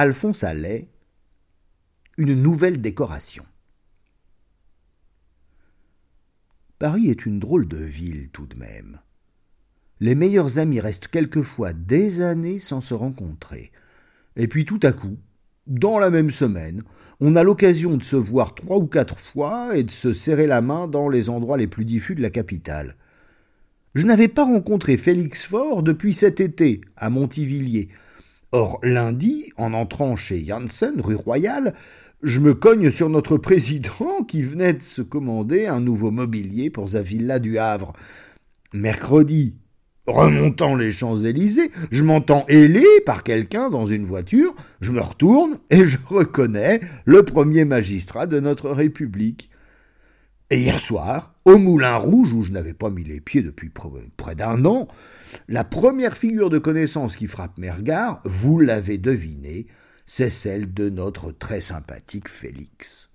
Alphonse Allais, une nouvelle décoration. Paris est une drôle de ville tout de même. Les meilleurs amis restent quelquefois des années sans se rencontrer. Et puis tout à coup, dans la même semaine, on a l'occasion de se voir trois ou quatre fois et de se serrer la main dans les endroits les plus diffus de la capitale. Je n'avais pas rencontré Félix Faure depuis cet été, à Montivilliers. Or, lundi, en entrant chez Janssen, rue Royale, je me cogne sur notre président qui venait de se commander un nouveau mobilier pour sa villa du Havre. Mercredi, remontant les Champs-Élysées, je m'entends hélé par quelqu'un dans une voiture, je me retourne et je reconnais le premier magistrat de notre République. Et hier soir, au Moulin Rouge, où je n'avais pas mis les pieds depuis près d'un an, la première figure de connaissance qui frappe mes regards, vous l'avez deviné, c'est celle de notre très sympathique Félix.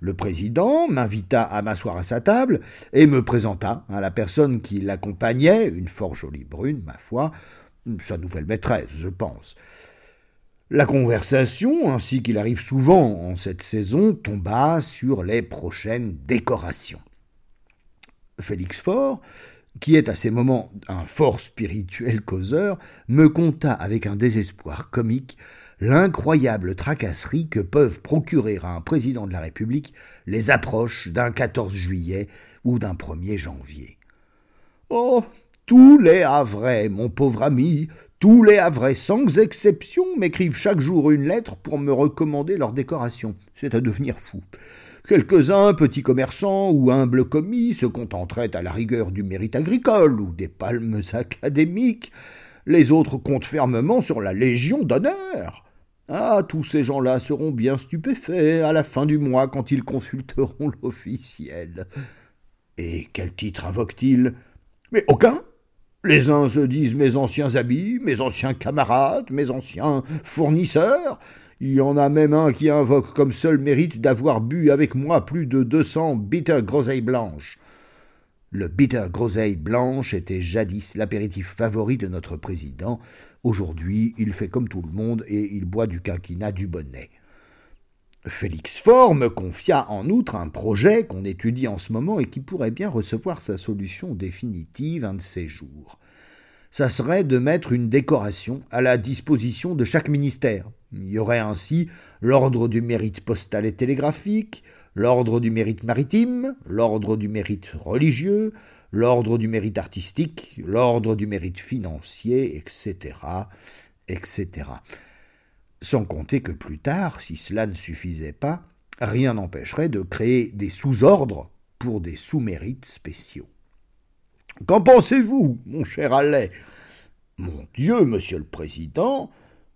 Le président m'invita à m'asseoir à sa table et me présenta à la personne qui l'accompagnait, une fort jolie brune, ma foi, sa nouvelle maîtresse, je pense. La conversation, ainsi qu'il arrive souvent en cette saison, tomba sur les prochaines décorations. Félix Faure, qui est à ces moments un fort spirituel causeur, me conta avec un désespoir comique l'incroyable tracasserie que peuvent procurer à un président de la République les approches d'un 14 juillet ou d'un 1er janvier. Oh, tous les Havrais, mon pauvre ami, tous les Havrais, sans exception, m'écrivent chaque jour une lettre pour me recommander leur décoration. C'est à devenir fou. Quelques-uns, petits commerçants ou humbles commis, se contenteraient à la rigueur du mérite agricole ou des palmes académiques. Les autres comptent fermement sur la Légion d'honneur. Ah, tous ces gens-là seront bien stupéfaits à la fin du mois quand ils consulteront l'officiel. Et quel titre invoquent-ils Mais aucun. Les uns se disent mes anciens amis, mes anciens camarades, mes anciens fournisseurs. Il y en a même un qui invoque comme seul mérite d'avoir bu avec moi plus de deux cents bitter groseilles blanches. Le bitter groseille blanche était jadis l'apéritif favori de notre président. Aujourd'hui, il fait comme tout le monde et il boit du quinquina du bonnet. Félix Faure me confia en outre un projet qu'on étudie en ce moment et qui pourrait bien recevoir sa solution définitive un de ces jours. Ça serait de mettre une décoration à la disposition de chaque ministère. Il y aurait ainsi l'ordre du mérite postal et télégraphique, l'ordre du mérite maritime, l'ordre du mérite religieux, l'ordre du mérite artistique, l'ordre du mérite financier, etc., etc. Sans compter que plus tard, si cela ne suffisait pas, rien n'empêcherait de créer des sous-ordres pour des sous-mérites spéciaux. Qu'en pensez-vous, mon cher Allais Mon Dieu, monsieur le Président,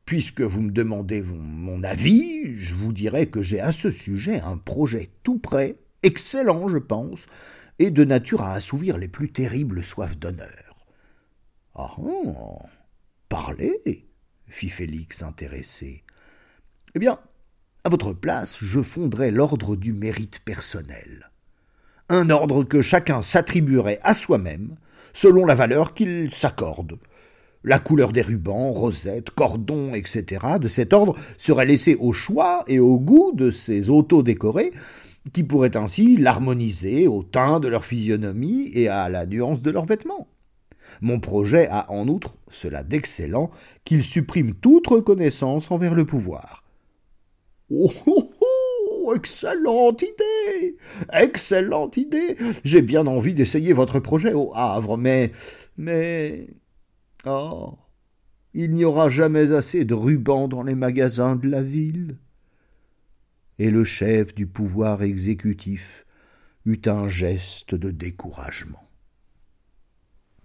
Puisque vous me demandez mon avis, je vous dirais que j'ai à ce sujet un projet tout prêt, excellent, je pense, et de nature à assouvir les plus terribles soifs d'honneur. Ah, ah Parlez fit Félix intéressé. Eh bien, à votre place, je fonderais l'ordre du mérite personnel. Un ordre que chacun s'attribuerait à soi-même, selon la valeur qu'il s'accorde, la couleur des rubans, rosettes, cordons, etc. de cet ordre serait laissée au choix et au goût de ces auto-décorés, qui pourraient ainsi l'harmoniser au teint de leur physionomie et à la nuance de leurs vêtements. Mon projet a en outre cela d'excellent qu'il supprime toute reconnaissance envers le pouvoir. Oh, oh, oh excellente idée Excellente idée J'ai bien envie d'essayer votre projet au Havre, mais. mais. Oh. Il n'y aura jamais assez de rubans dans les magasins de la ville. Et le chef du pouvoir exécutif eut un geste de découragement.